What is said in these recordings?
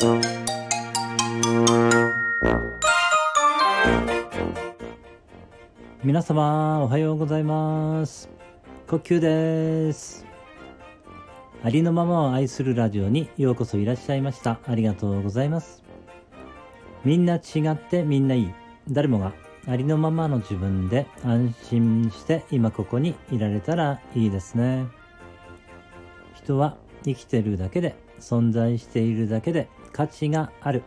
皆様おはようございます。呼吸です。ありのままを愛するラジオにようこそいらっしゃいました。ありがとうございます。みんな違ってみんないい。誰もがありのままの自分で安心して今ここにいられたらいいですね。人は生きてるだけで存在しているだけで価値がある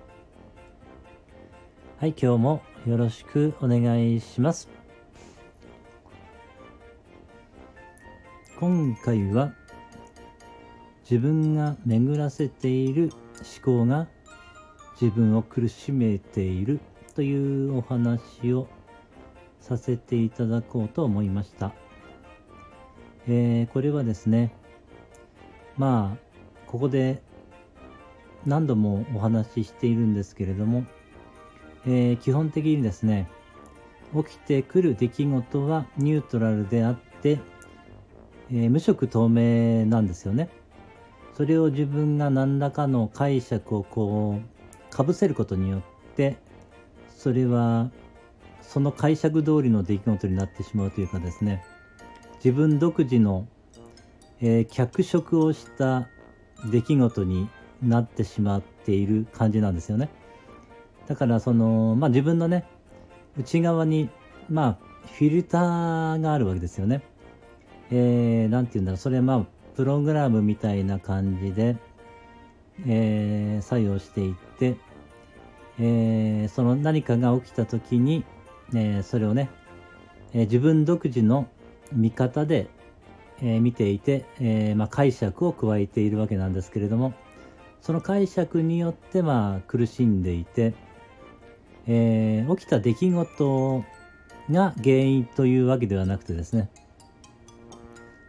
はい今日もよろしくお願いします今回は自分が巡らせている思考が自分を苦しめているというお話をさせていただこうと思いました。えー、これはですね、まあ、ここで何度もお話ししているんですけれども、えー、基本的にですね、起きてくる出来事はニュートラルであって、えー、無色透明なんですよね。それを自分が何らかの解釈をこうかぶせることによってそれはその解釈通りの出来事になってしまうというかですね自分独自の、えー、脚色をした出来事になってしまっている感じなんですよね。だからそのまあ自分のね内側にまあフィルターがあるわけですよね。えー、て言うんだろう、それはまあ、プログラムみたいな感じで、えー、作用していって、えー、その何かが起きた時に、えー、それをね、えー、自分独自の見方で、えー、見ていて、えーまあ、解釈を加えているわけなんですけれども、その解釈によってまあ苦しんでいて、えー、起きた出来事が原因というわけではなくてですね、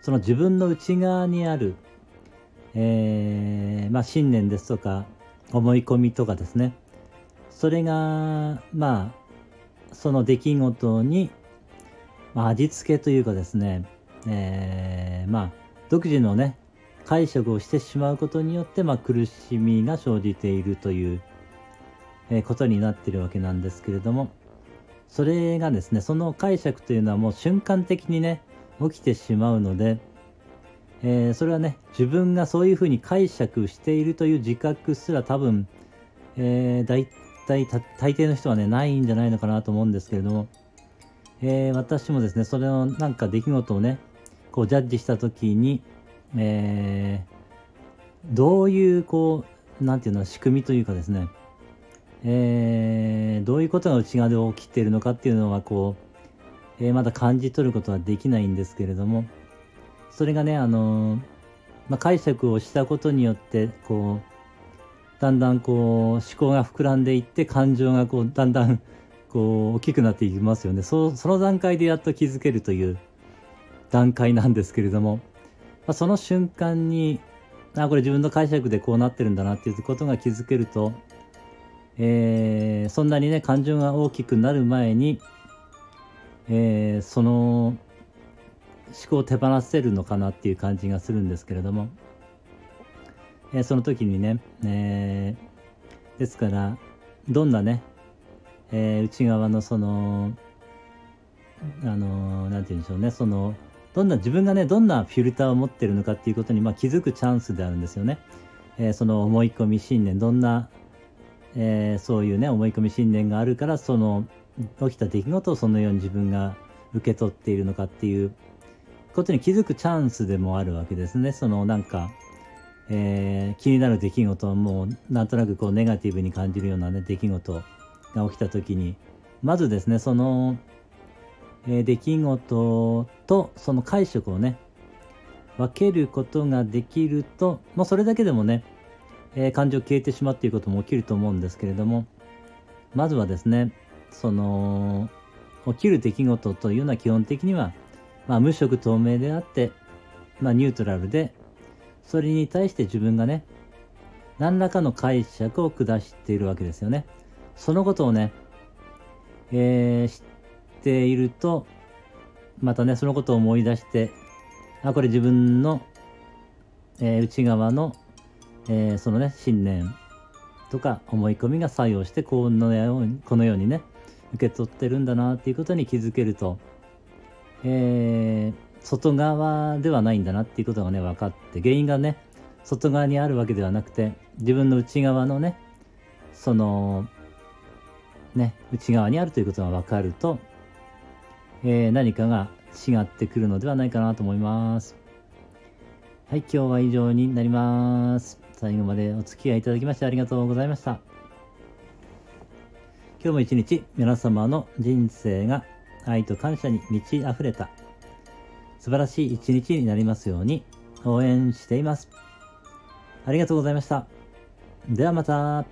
その自分の内側にある、えー、まあ、信念ですとか思い込みとかですねそれがまあその出来事に、まあ、味付けというかですね、えー、まあ独自のね解釈をしてしまうことによって、まあ、苦しみが生じているという、えー、ことになっているわけなんですけれどもそれがですねその解釈というのはもう瞬間的にね起きてしまうので、えー、それはね自分がそういうふうに解釈しているという自覚すら多分、えー、大体大抵の人はねないんじゃないのかなと思うんですけれども、えー、私もですねそれのなんか出来事をねこうジャッジした時に、えー、どういうこうなんていうの仕組みというかですね。えー、どういうことが内側で起きているのかっていうのはこうえー、まだ感じ取ることはできないんですけれどもそれがねあの、まあ、解釈をしたことによってこうだんだんこう思考が膨らんでいって感情がこうだんだん こう大きくなっていきますよね。そその段階でやっと気づけるという段階なんですけれども、まあ、その瞬間にあこれ自分の解釈でこうなってるんだなっていうことが気づけると、えー、そんなにね感情が大きくなる前にえー、その思考を手放せるのかなっていう感じがするんですけれども、えー、その時にね、えー、ですからどんなね、えー、内側のそのあの何て言うんでしょうねそのどんな自分がねどんなフィルターを持ってるのかっていうことに、まあ、気づくチャンスであるんですよね。えー、その思い込み信念どんな、えー、そういうね思い込み信念があるからその起きた出来事をそのように自分が受け取っているのかっていうことに気づくチャンスでもあるわけですね。そのなんか、えー、気になる出来事はもうなんとなくこうネガティブに感じるようなね出来事が起きた時にまずですねその、え、出来事とその解釈をね分けることができるともうそれだけでもね、えー、感情消えてしまうっていうことも起きると思うんですけれどもまずはですねその起きる出来事というのは基本的には、まあ、無色透明であって、まあ、ニュートラルでそれに対して自分がね何らかの解釈を下しているわけですよね。そのことをね、えー、知っているとまたねそのことを思い出してあこれ自分の、えー、内側の、えー、そのね信念とか思い込みが作用してこのようにこのようにね受け取ってるんだなっていうことに気づけると、えー、外側ではないんだなっていうことがね分かって原因がね外側にあるわけではなくて自分の内側のねそのね内側にあるということが分かると、えー、何かが違ってくるのではないかなと思います。はい、今日は以上になります。最後までお付き合いいただきましてありがとうございました。今日も一日皆様の人生が愛と感謝に満ち溢れた素晴らしい一日になりますように応援しています。ありがとうございました。ではまた。